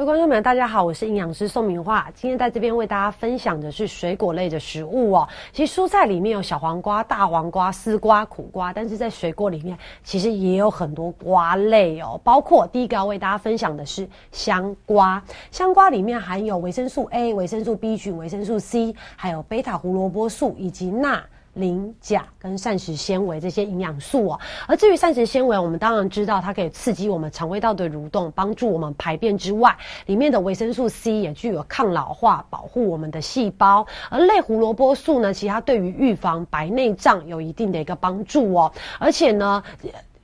各位观众们，大家好，我是营养师宋明化。今天在这边为大家分享的是水果类的食物哦。其实蔬菜里面有小黄瓜、大黄瓜、丝瓜、苦瓜，但是在水果里面其实也有很多瓜类哦。包括第一个要为大家分享的是香瓜，香瓜里面含有维生素 A、维生素 B 群、维生素 C，还有贝塔胡萝卜素以及钠。磷、钾跟膳食纤维这些营养素哦，而至于膳食纤维，我们当然知道它可以刺激我们肠胃道的蠕动，帮助我们排便之外，里面的维生素 C 也具有抗老化、保护我们的细胞。而类胡萝卜素呢，其实它对于预防白内障有一定的一个帮助哦，而且呢，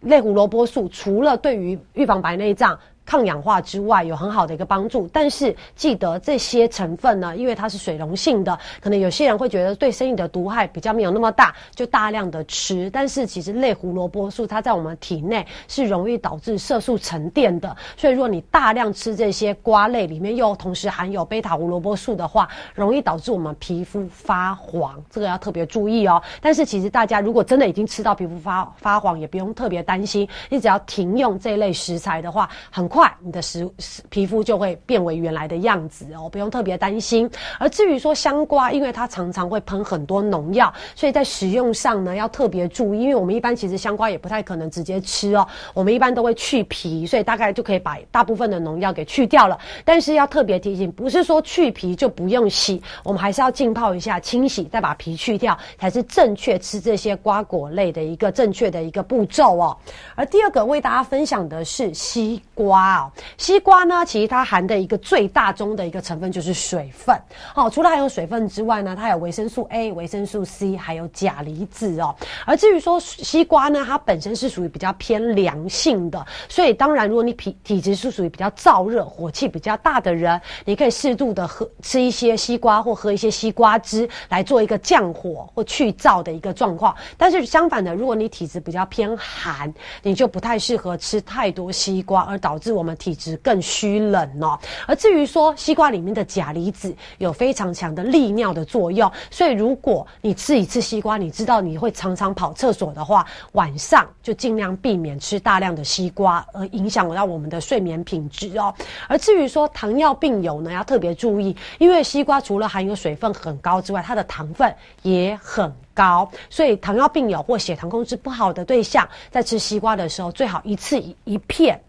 类胡萝卜素除了对于预防白内障。抗氧化之外有很好的一个帮助，但是记得这些成分呢，因为它是水溶性的，可能有些人会觉得对身体的毒害比较没有那么大，就大量的吃。但是其实类胡萝卜素它在我们体内是容易导致色素沉淀的，所以如果你大量吃这些瓜类里面又同时含有贝塔胡萝卜素的话，容易导致我们皮肤发黄，这个要特别注意哦。但是其实大家如果真的已经吃到皮肤发发黄，也不用特别担心，你只要停用这类食材的话，很快。快，你的食皮肤就会变为原来的样子哦，不用特别担心。而至于说香瓜，因为它常常会喷很多农药，所以在食用上呢要特别注意。因为我们一般其实香瓜也不太可能直接吃哦，我们一般都会去皮，所以大概就可以把大部分的农药给去掉了。但是要特别提醒，不是说去皮就不用洗，我们还是要浸泡一下，清洗再把皮去掉，才是正确吃这些瓜果类的一个正确的一个步骤哦。而第二个为大家分享的是西瓜。啊，西瓜呢，其实它含的一个最大宗的一个成分就是水分。哦，除了含有水分之外呢，它有维生素 A、维生素 C，还有钾离子哦。而至于说西瓜呢，它本身是属于比较偏凉性的，所以当然，如果你体体质是属于比较燥热、火气比较大的人，你可以适度的喝吃一些西瓜或喝一些西瓜汁来做一个降火或去燥的一个状况。但是相反的，如果你体质比较偏寒，你就不太适合吃太多西瓜，而导致。我们体质更虚冷哦，而至于说西瓜里面的钾离子有非常强的利尿的作用，所以如果你吃一次西瓜，你知道你会常常跑厕所的话，晚上就尽量避免吃大量的西瓜，而影响到我们的睡眠品质哦。而至于说糖尿病友呢，要特别注意，因为西瓜除了含有水分很高之外，它的糖分也很高，所以糖尿病友或血糖控制不好的对象，在吃西瓜的时候，最好一次一片。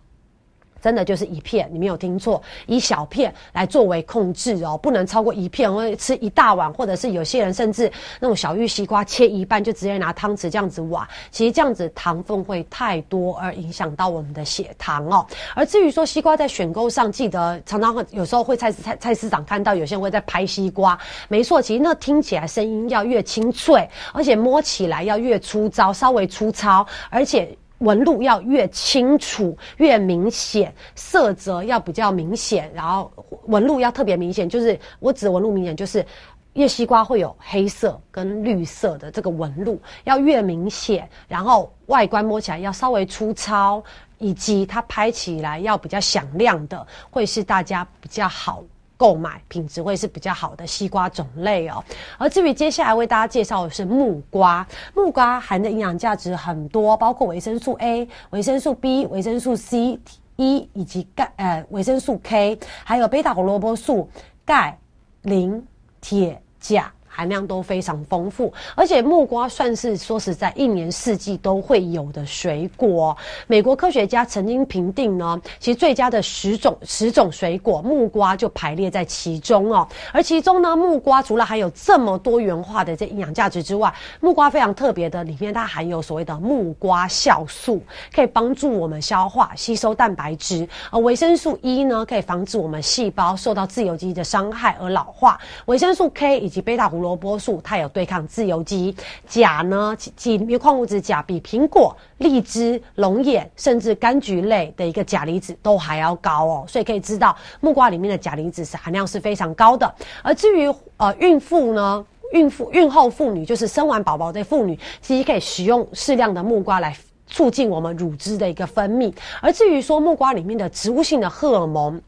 真的就是一片，你没有听错，以小片来作为控制哦，不能超过一片，或者吃一大碗，或者是有些人甚至那种小玉西瓜切一半就直接拿汤匙这样子挖，其实这样子糖分会太多，而影响到我们的血糖哦。而至于说西瓜在选购上，记得常常有时候会菜菜菜市场看到有些人会在拍西瓜，没错，其实那听起来声音要越清脆，而且摸起来要越粗糙，稍微粗糙，而且。纹路要越清楚越明显，色泽要比较明显，然后纹路要特别明显。就是我指纹路明显，就是叶西瓜会有黑色跟绿色的这个纹路，要越明显，然后外观摸起来要稍微粗糙，以及它拍起来要比较响亮的，会是大家比较好。购买品质会是比较好的西瓜种类哦，而至于接下来为大家介绍的是木瓜，木瓜含的营养价值很多，包括维生素 A、维生素 B、维生素 C、E 以及钙呃维生素 K，还有贝塔胡萝卜素、钙、磷、铁、钾。含量都非常丰富，而且木瓜算是说实在一年四季都会有的水果。美国科学家曾经评定呢，其实最佳的十种十种水果，木瓜就排列在其中哦。而其中呢，木瓜除了含有这么多元化的这营养价值之外，木瓜非常特别的，里面它含有所谓的木瓜酵素，可以帮助我们消化吸收蛋白质；而维生素 E 呢，可以防止我们细胞受到自由基的伤害而老化；维生素 K 以及贝塔胡。萝卜素它有对抗自由基，钾呢，里面矿物质钾比苹果、荔枝、龙眼甚至柑橘类的一个钾离子都还要高哦，所以可以知道木瓜里面的钾离子是含量是非常高的。而至于呃孕妇呢，孕妇孕后妇女就是生完宝宝的妇女，其实可以使用适量的木瓜来促进我们乳汁的一个分泌。而至于说木瓜里面的植物性的荷尔蒙。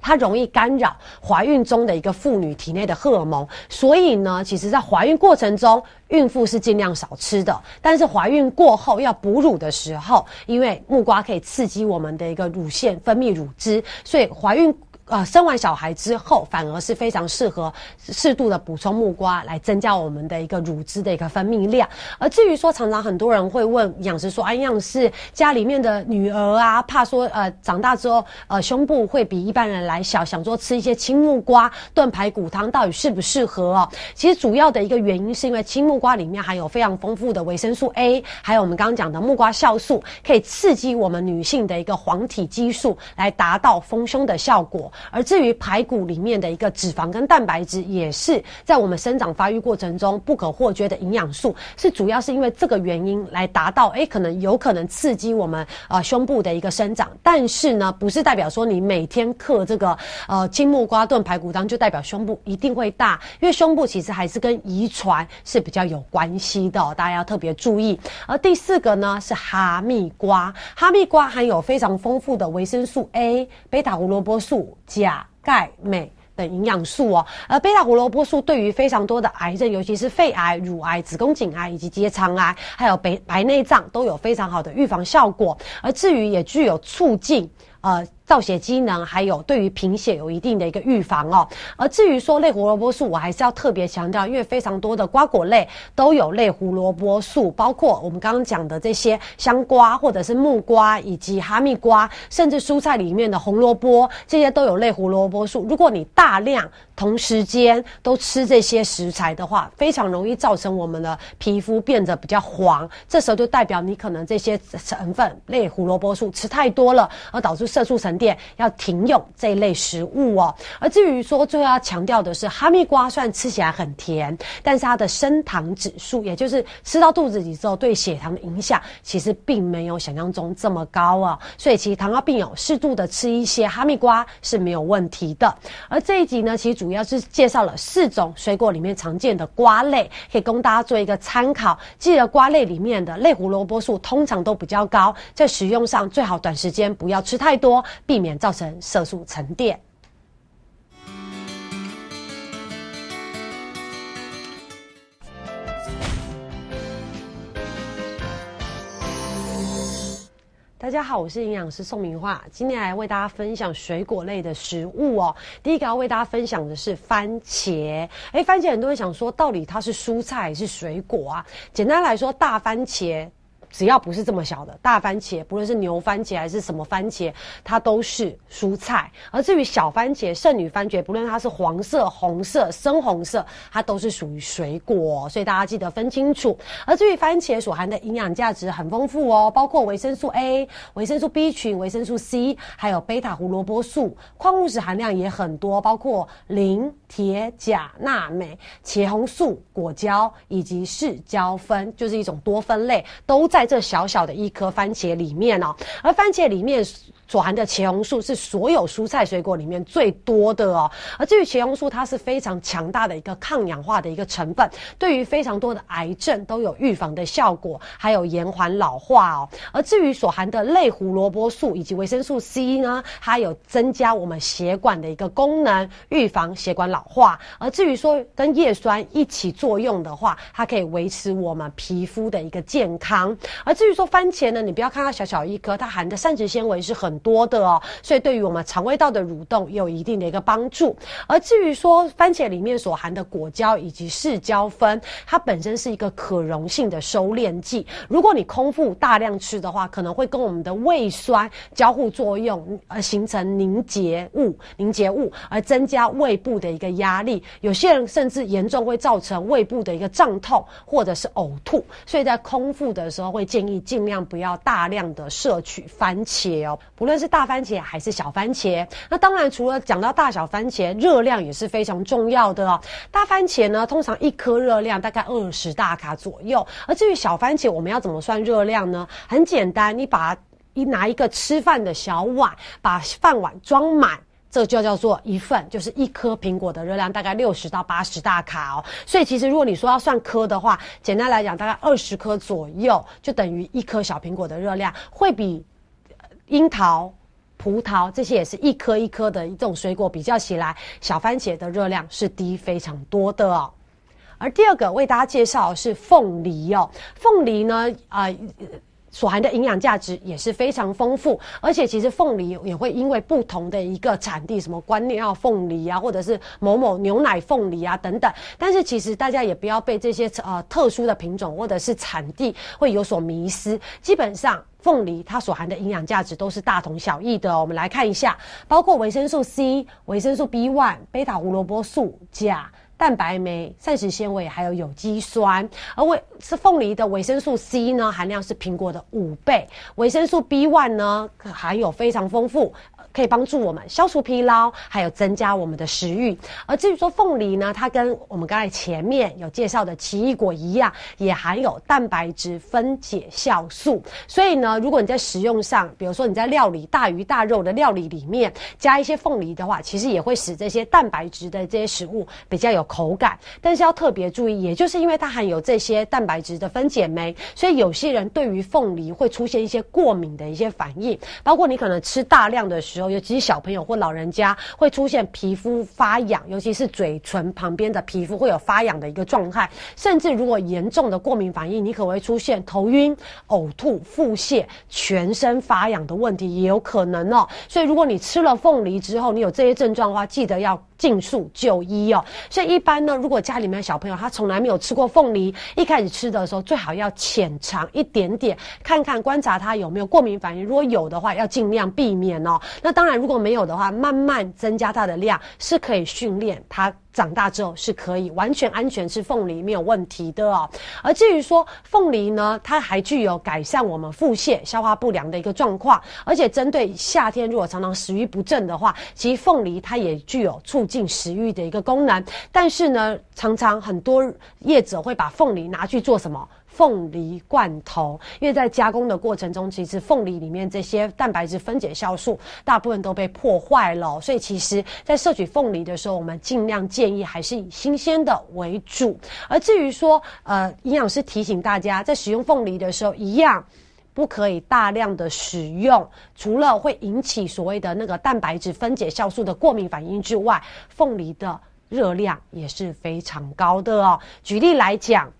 它容易干扰怀孕中的一个妇女体内的荷尔蒙，所以呢，其实在怀孕过程中，孕妇是尽量少吃的。但是怀孕过后要哺乳的时候，因为木瓜可以刺激我们的一个乳腺分泌乳汁，所以怀孕。呃，生完小孩之后，反而是非常适合适度的补充木瓜，来增加我们的一个乳汁的一个分泌量。而至于说，常常很多人会问营养师说，啊，营养师家里面的女儿啊，怕说呃长大之后呃胸部会比一般人来小，想说吃一些青木瓜炖排骨汤到底适不适合哦？其实主要的一个原因是因为青木瓜里面含有非常丰富的维生素 A，还有我们刚刚讲的木瓜酵素，可以刺激我们女性的一个黄体激素，来达到丰胸的效果。而至于排骨里面的一个脂肪跟蛋白质，也是在我们生长发育过程中不可或缺的营养素，是主要是因为这个原因来达到，哎，可能有可能刺激我们呃胸部的一个生长，但是呢，不是代表说你每天嗑这个呃青木瓜炖排骨汤就代表胸部一定会大，因为胸部其实还是跟遗传是比较有关系的，大家要特别注意。而第四个呢是哈密瓜，哈密瓜含有非常丰富的维生素 A、贝塔胡萝卜素。钾、钙、镁等营养素哦，而贝塔胡萝卜素对于非常多的癌症，尤其是肺癌、乳癌、子宫颈癌以及结肠癌，还有白白内障，都有非常好的预防效果。而至于也具有促进呃。造血机能还有对于贫血有一定的一个预防哦。而至于说类胡萝卜素，我还是要特别强调，因为非常多的瓜果类都有类胡萝卜素，包括我们刚刚讲的这些香瓜或者是木瓜以及哈密瓜，甚至蔬菜里面的红萝卜，这些都有类胡萝卜素。如果你大量同时间都吃这些食材的话，非常容易造成我们的皮肤变得比较黄。这时候就代表你可能这些成分类胡萝卜素吃太多了，而导致色素沉。店要停用这一类食物哦。而至于说最后要强调的是，哈密瓜虽然吃起来很甜，但是它的升糖指数，也就是吃到肚子里之后对血糖的影响，其实并没有想象中这么高啊。所以其实糖尿病友适度的吃一些哈密瓜是没有问题的。而这一集呢，其实主要是介绍了四种水果里面常见的瓜类，可以供大家做一个参考。记得瓜类里面的类胡萝卜素通常都比较高，在食用上最好短时间不要吃太多。避免造成色素沉淀。大家好，我是营养师宋明化，今天来为大家分享水果类的食物哦。第一个要为大家分享的是番茄。哎，番茄很多人想说，到底它是蔬菜还是水果啊？简单来说，大番茄。只要不是这么小的大番茄，不论是牛番茄还是什么番茄，它都是蔬菜。而至于小番茄、圣女番茄，不论它是黄色、红色、深红色，它都是属于水果。所以大家记得分清楚。而至于番茄所含的营养价值很丰富哦，包括维生素 A、维生素 B 群、维生素 C，还有贝塔胡萝卜素，矿物质含量也很多，包括磷、铁、钾、钠、镁、茄红素、果胶以及视胶酚，就是一种多酚类，都在。在这小小的一颗番茄里面哦，而番茄里面。所含的茄红素是所有蔬菜水果里面最多的哦，而至于茄红素，它是非常强大的一个抗氧化的一个成分，对于非常多的癌症都有预防的效果，还有延缓老化哦。而至于所含的类胡萝卜素以及维生素 C 呢，它有增加我们血管的一个功能，预防血管老化。而至于说跟叶酸一起作用的话，它可以维持我们皮肤的一个健康。而至于说番茄呢，你不要看它小小一颗，它含的膳食纤维是很。多的哦，所以对于我们肠胃道的蠕动有一定的一个帮助。而至于说番茄里面所含的果胶以及视胶酚，它本身是一个可溶性的收敛剂。如果你空腹大量吃的话，可能会跟我们的胃酸交互作用，而形成凝结物，凝结物而增加胃部的一个压力。有些人甚至严重会造成胃部的一个胀痛或者是呕吐。所以在空腹的时候，会建议尽量不要大量的摄取番茄哦，不论是大番茄还是小番茄，那当然除了讲到大小番茄，热量也是非常重要的哦。大番茄呢，通常一颗热量大概二十大卡左右，而至于小番茄，我们要怎么算热量呢？很简单，你把一拿一个吃饭的小碗，把饭碗装满，这就叫做一份，就是一颗苹果的热量大概六十到八十大卡哦。所以其实如果你说要算颗的话，简单来讲，大概二十颗左右，就等于一颗小苹果的热量，会比。樱桃、葡萄这些也是一颗一颗的这种水果，比较起来，小番茄的热量是低非常多的哦。而第二个为大家介绍是凤梨哦，凤梨呢啊。所含的营养价值也是非常丰富，而且其实凤梨也会因为不同的一个产地，什么关庙凤梨啊，或者是某某牛奶凤梨啊等等，但是其实大家也不要被这些呃特殊的品种或者是产地会有所迷失，基本上。凤梨它所含的营养价值都是大同小异的。我们来看一下，包括维生素 C、维生素 B one、贝塔胡萝卜素、钾。蛋白酶、膳食纤维还有有机酸，而维是凤梨的维生素 C 呢，含量是苹果的五倍。维生素 B one 呢，含有非常丰富，可以帮助我们消除疲劳，还有增加我们的食欲。而至于说凤梨呢，它跟我们刚才前面有介绍的奇异果一样，也含有蛋白质分解酵素。所以呢，如果你在食用上，比如说你在料理大鱼大肉的料理里面加一些凤梨的话，其实也会使这些蛋白质的这些食物比较有。口感，但是要特别注意，也就是因为它含有这些蛋白质的分解酶，所以有些人对于凤梨会出现一些过敏的一些反应，包括你可能吃大量的时候，尤其是小朋友或老人家会出现皮肤发痒，尤其是嘴唇旁边的皮肤会有发痒的一个状态，甚至如果严重的过敏反应，你可能会出现头晕、呕吐、腹泻、全身发痒的问题，也有可能哦。所以如果你吃了凤梨之后，你有这些症状的话，记得要。尽速就医哦。所以一般呢，如果家里面小朋友他从来没有吃过凤梨，一开始吃的时候最好要浅尝一点点，看看观察他有没有过敏反应。如果有的话，要尽量避免哦。那当然，如果没有的话，慢慢增加它的量是可以训练它。长大之后是可以完全安全吃凤梨没有问题的哦。而至于说凤梨呢，它还具有改善我们腹泻、消化不良的一个状况，而且针对夏天如果常常食欲不振的话，其实凤梨它也具有促进食欲的一个功能。但是呢，常常很多业者会把凤梨拿去做什么？凤梨罐头，因为在加工的过程中，其实凤梨里面这些蛋白质分解酵素大部分都被破坏了，所以其实，在摄取凤梨的时候，我们尽量建议还是以新鲜的为主。而至于说，呃，营养师提醒大家，在使用凤梨的时候，一样不可以大量的使用，除了会引起所谓的那个蛋白质分解酵素的过敏反应之外，凤梨的热量也是非常高的哦。举例来讲。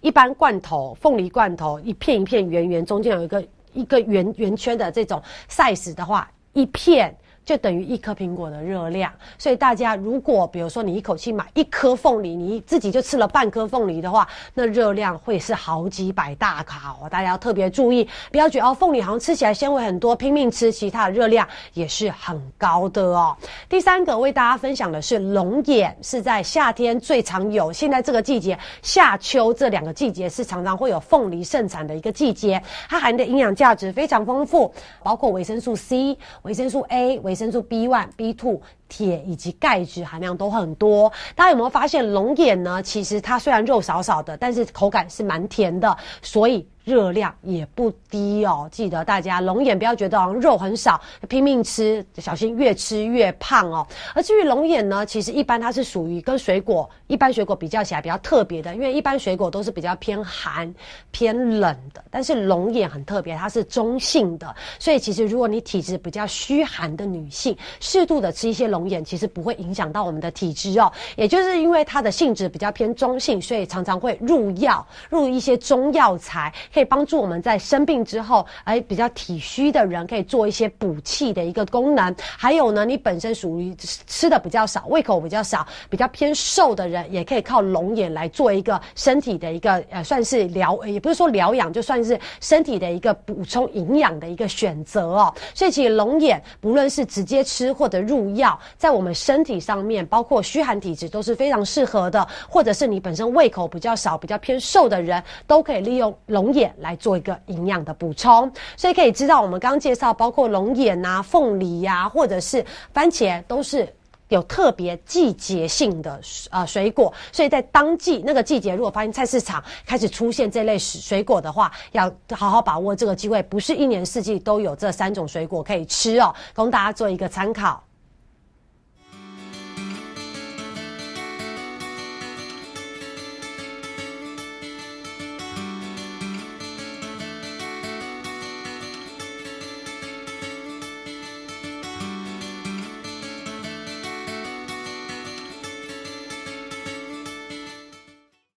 一般罐头，凤梨罐头一片一片圆圆，中间有一个一个圆圆圈的这种 size 的话，一片。就等于一颗苹果的热量，所以大家如果比如说你一口气买一颗凤梨，你自己就吃了半颗凤梨的话，那热量会是好几百大卡哦。大家要特别注意，不要觉得哦凤梨好像吃起来纤维很多，拼命吃，其他的热量也是很高的哦。第三个为大家分享的是龙眼，是在夏天最常有，现在这个季节夏秋这两个季节是常常会有凤梨盛产的一个季节，它含的营养价值非常丰富，包括维生素 C、维生素 A、维。维生素 B one、B two、铁以及钙质含量都很多。大家有没有发现龙眼呢？其实它虽然肉少少的，但是口感是蛮甜的，所以。热量也不低哦，记得大家龙眼不要觉得肉很少，拼命吃，小心越吃越胖哦。而至于龙眼呢，其实一般它是属于跟水果一般水果比较起来比较特别的，因为一般水果都是比较偏寒偏冷的，但是龙眼很特别，它是中性的，所以其实如果你体质比较虚寒的女性，适度的吃一些龙龙眼，其实不会影响到我们的体质哦。也就是因为它的性质比较偏中性，所以常常会入药，入一些中药材。可以帮助我们在生病之后，哎，比较体虚的人可以做一些补气的一个功能。还有呢，你本身属于吃的比较少，胃口比较少，比较偏瘦的人，也可以靠龙眼来做一个身体的一个呃，算是疗，也不是说疗养，就算是身体的一个补充营养的一个选择哦。所以其实龙眼不论是直接吃或者入药，在我们身体上面，包括虚寒体质都是非常适合的，或者是你本身胃口比较少、比较偏瘦的人，都可以利用龙眼。来做一个营养的补充，所以可以知道，我们刚刚介绍包括龙眼啊、凤梨呀，或者是番茄，都是有特别季节性的呃水果。所以在当季那个季节，如果发现菜市场开始出现这类水果的话，要好好把握这个机会，不是一年四季都有这三种水果可以吃哦，供大家做一个参考。